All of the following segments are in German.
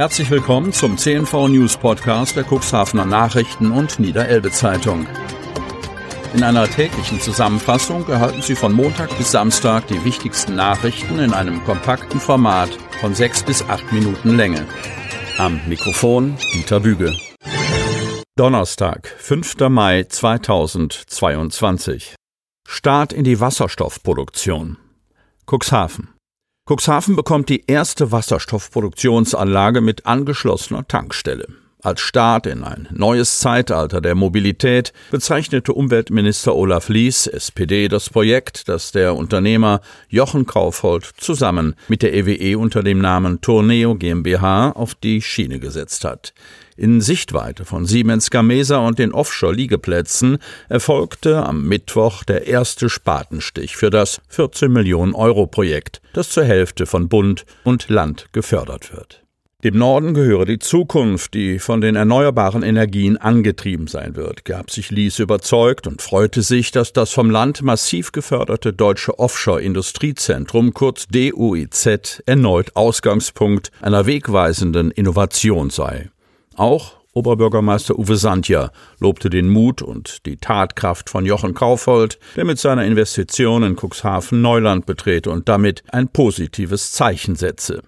Herzlich willkommen zum CNV News Podcast der Cuxhavener Nachrichten und Niederelbe Zeitung. In einer täglichen Zusammenfassung erhalten Sie von Montag bis Samstag die wichtigsten Nachrichten in einem kompakten Format von sechs bis acht Minuten Länge. Am Mikrofon Dieter Büge. Donnerstag, 5. Mai 2022. Start in die Wasserstoffproduktion. Cuxhaven. Cuxhaven bekommt die erste Wasserstoffproduktionsanlage mit angeschlossener Tankstelle. Als Start in ein neues Zeitalter der Mobilität bezeichnete Umweltminister Olaf Lies, SPD, das Projekt, das der Unternehmer Jochen Kaufhold zusammen mit der EWE unter dem Namen Tourneo GmbH auf die Schiene gesetzt hat. In Sichtweite von Siemens Gamesa und den Offshore-Liegeplätzen erfolgte am Mittwoch der erste Spatenstich für das 14 Millionen Euro Projekt, das zur Hälfte von Bund und Land gefördert wird. Dem Norden gehöre die Zukunft, die von den erneuerbaren Energien angetrieben sein wird, gab sich Lies überzeugt und freute sich, dass das vom Land massiv geförderte deutsche Offshore-Industriezentrum, kurz DUIZ, erneut Ausgangspunkt einer wegweisenden Innovation sei. Auch Oberbürgermeister Uwe Sandja lobte den Mut und die Tatkraft von Jochen Kaufhold, der mit seiner Investition in Cuxhaven Neuland betrete und damit ein positives Zeichen setze.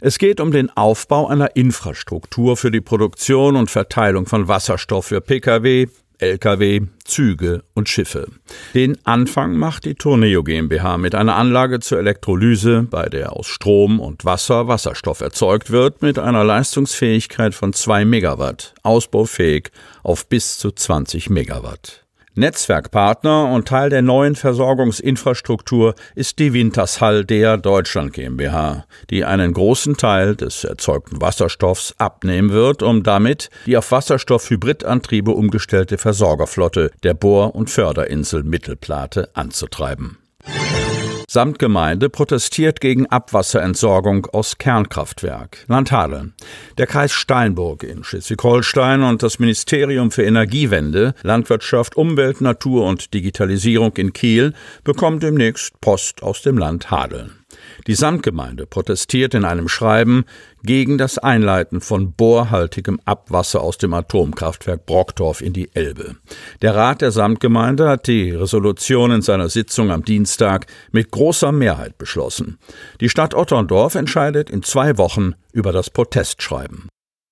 Es geht um den Aufbau einer Infrastruktur für die Produktion und Verteilung von Wasserstoff für Pkw, Lkw, Züge und Schiffe. Den Anfang macht die Tourneo GmbH mit einer Anlage zur Elektrolyse, bei der aus Strom und Wasser Wasserstoff erzeugt wird, mit einer Leistungsfähigkeit von 2 Megawatt, ausbaufähig auf bis zu 20 Megawatt. Netzwerkpartner und Teil der neuen Versorgungsinfrastruktur ist die Wintershall der Deutschland GmbH, die einen großen Teil des erzeugten Wasserstoffs abnehmen wird, um damit die auf Wasserstoff-Hybridantriebe umgestellte Versorgerflotte der Bohr- und Förderinsel Mittelplate anzutreiben. Samtgemeinde protestiert gegen Abwasserentsorgung aus Kernkraftwerk. Landhadeln. Der Kreis Steinburg in Schleswig-Holstein und das Ministerium für Energiewende, Landwirtschaft, Umwelt, Natur und Digitalisierung in Kiel bekommen demnächst Post aus dem Land Hadeln. Die Samtgemeinde protestiert in einem Schreiben gegen das Einleiten von bohrhaltigem Abwasser aus dem Atomkraftwerk Brockdorf in die Elbe. Der Rat der Samtgemeinde hat die Resolution in seiner Sitzung am Dienstag mit großer Mehrheit beschlossen. Die Stadt Otterndorf entscheidet in zwei Wochen über das Protestschreiben.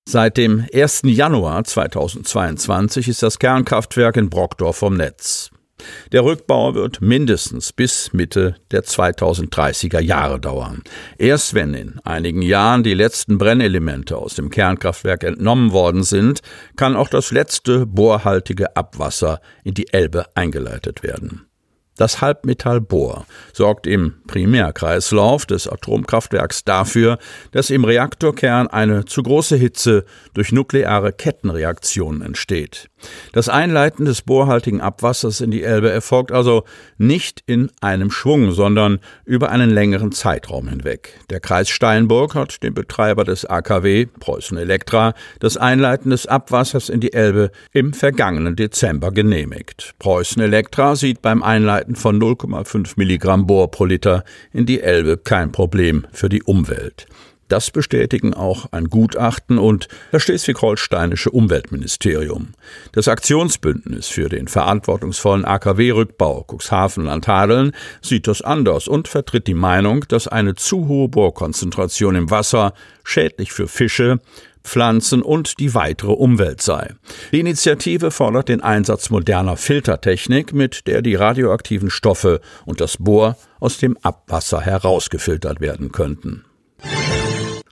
Seit dem 1. Januar 2022 ist das Kernkraftwerk in Brockdorf vom Netz. Der Rückbau wird mindestens bis Mitte der 2030er Jahre dauern. Erst wenn in einigen Jahren die letzten Brennelemente aus dem Kernkraftwerk entnommen worden sind, kann auch das letzte bohrhaltige Abwasser in die Elbe eingeleitet werden. Das Halbmetallbohr sorgt im Primärkreislauf des Atomkraftwerks dafür, dass im Reaktorkern eine zu große Hitze durch nukleare Kettenreaktionen entsteht. Das Einleiten des bohrhaltigen Abwassers in die Elbe erfolgt also nicht in einem Schwung, sondern über einen längeren Zeitraum hinweg. Der Kreis Steinburg hat dem Betreiber des AKW, Preußen Elektra, das Einleiten des Abwassers in die Elbe im vergangenen Dezember genehmigt. Preußen Elektra sieht beim Einleiten Werten von 0,5 Milligramm Bohr pro Liter in die Elbe kein Problem für die Umwelt. Das bestätigen auch ein Gutachten und das schleswig-holsteinische Umweltministerium. Das Aktionsbündnis für den verantwortungsvollen AKW-Rückbau Cuxhaven-Landhadeln sieht das anders und vertritt die Meinung, dass eine zu hohe Bohrkonzentration im Wasser schädlich für Fische, Pflanzen und die weitere Umwelt sei. Die Initiative fordert den Einsatz moderner Filtertechnik, mit der die radioaktiven Stoffe und das Bohr aus dem Abwasser herausgefiltert werden könnten.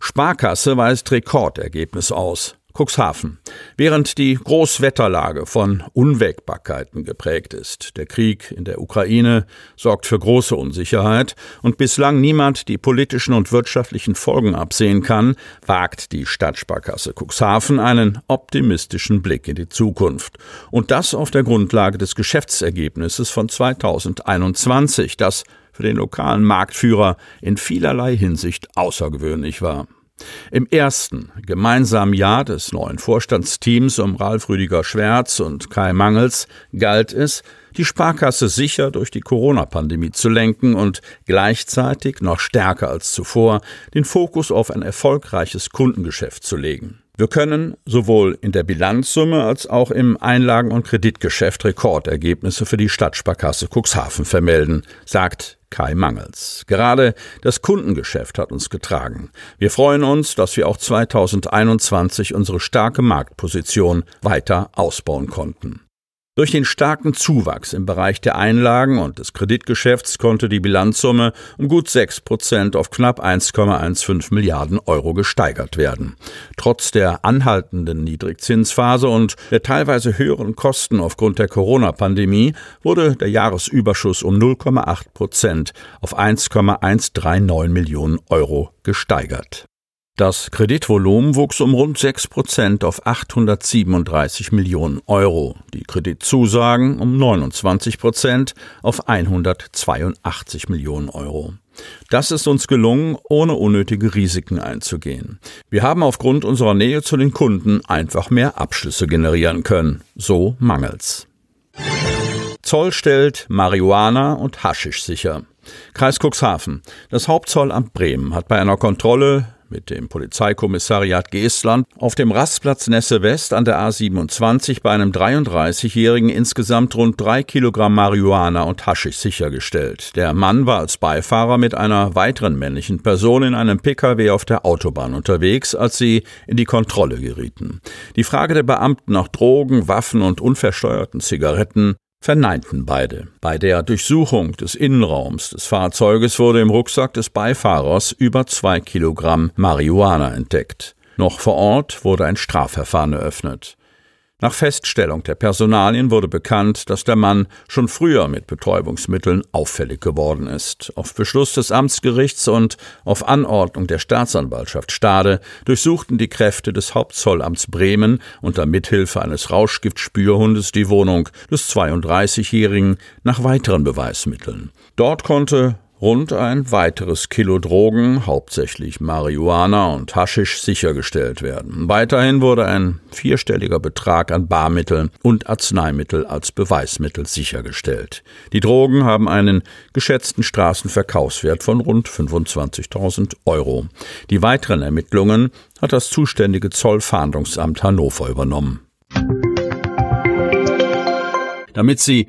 Sparkasse weist Rekordergebnis aus. Cuxhaven. Während die Großwetterlage von Unwägbarkeiten geprägt ist, der Krieg in der Ukraine sorgt für große Unsicherheit und bislang niemand die politischen und wirtschaftlichen Folgen absehen kann, wagt die Stadtsparkasse Cuxhaven einen optimistischen Blick in die Zukunft. Und das auf der Grundlage des Geschäftsergebnisses von 2021, das für den lokalen Marktführer in vielerlei Hinsicht außergewöhnlich war. Im ersten gemeinsamen Jahr des neuen Vorstandsteams um Ralf Rüdiger Schwärz und Kai Mangels galt es, die Sparkasse sicher durch die Corona-Pandemie zu lenken und gleichzeitig noch stärker als zuvor den Fokus auf ein erfolgreiches Kundengeschäft zu legen. Wir können sowohl in der Bilanzsumme als auch im Einlagen- und Kreditgeschäft Rekordergebnisse für die Stadtsparkasse Cuxhaven vermelden, sagt Kai Mangels. Gerade das Kundengeschäft hat uns getragen. Wir freuen uns, dass wir auch 2021 unsere starke Marktposition weiter ausbauen konnten. Durch den starken Zuwachs im Bereich der Einlagen und des Kreditgeschäfts konnte die Bilanzsumme um gut 6 Prozent auf knapp 1,15 Milliarden Euro gesteigert werden. Trotz der anhaltenden Niedrigzinsphase und der teilweise höheren Kosten aufgrund der Corona-Pandemie wurde der Jahresüberschuss um 0,8 Prozent auf 1,139 Millionen Euro gesteigert. Das Kreditvolumen wuchs um rund 6 Prozent auf 837 Millionen Euro, die Kreditzusagen um 29 Prozent auf 182 Millionen Euro. Das ist uns gelungen, ohne unnötige Risiken einzugehen. Wir haben aufgrund unserer Nähe zu den Kunden einfach mehr Abschlüsse generieren können. So mangelt's. Zoll stellt Marihuana und Haschisch sicher. Kreis Cuxhaven. Das Hauptzollamt Bremen hat bei einer Kontrolle mit dem Polizeikommissariat Geestland auf dem Rastplatz Nesse West an der A27 bei einem 33-Jährigen insgesamt rund drei Kilogramm Marihuana und Haschisch sichergestellt. Der Mann war als Beifahrer mit einer weiteren männlichen Person in einem Pkw auf der Autobahn unterwegs, als sie in die Kontrolle gerieten. Die Frage der Beamten nach Drogen, Waffen und unversteuerten Zigaretten verneinten beide. Bei der Durchsuchung des Innenraums des Fahrzeuges wurde im Rucksack des Beifahrers über zwei Kilogramm Marihuana entdeckt. Noch vor Ort wurde ein Strafverfahren eröffnet. Nach Feststellung der Personalien wurde bekannt, dass der Mann schon früher mit Betäubungsmitteln auffällig geworden ist. Auf Beschluss des Amtsgerichts und auf Anordnung der Staatsanwaltschaft Stade durchsuchten die Kräfte des Hauptzollamts Bremen unter Mithilfe eines Rauschgiftspürhundes die Wohnung des 32-Jährigen nach weiteren Beweismitteln. Dort konnte rund ein weiteres Kilo Drogen, hauptsächlich Marihuana und Haschisch, sichergestellt werden. Weiterhin wurde ein vierstelliger Betrag an Barmitteln und Arzneimittel als Beweismittel sichergestellt. Die Drogen haben einen geschätzten Straßenverkaufswert von rund 25.000 Euro. Die weiteren Ermittlungen hat das zuständige Zollfahndungsamt Hannover übernommen. Damit Sie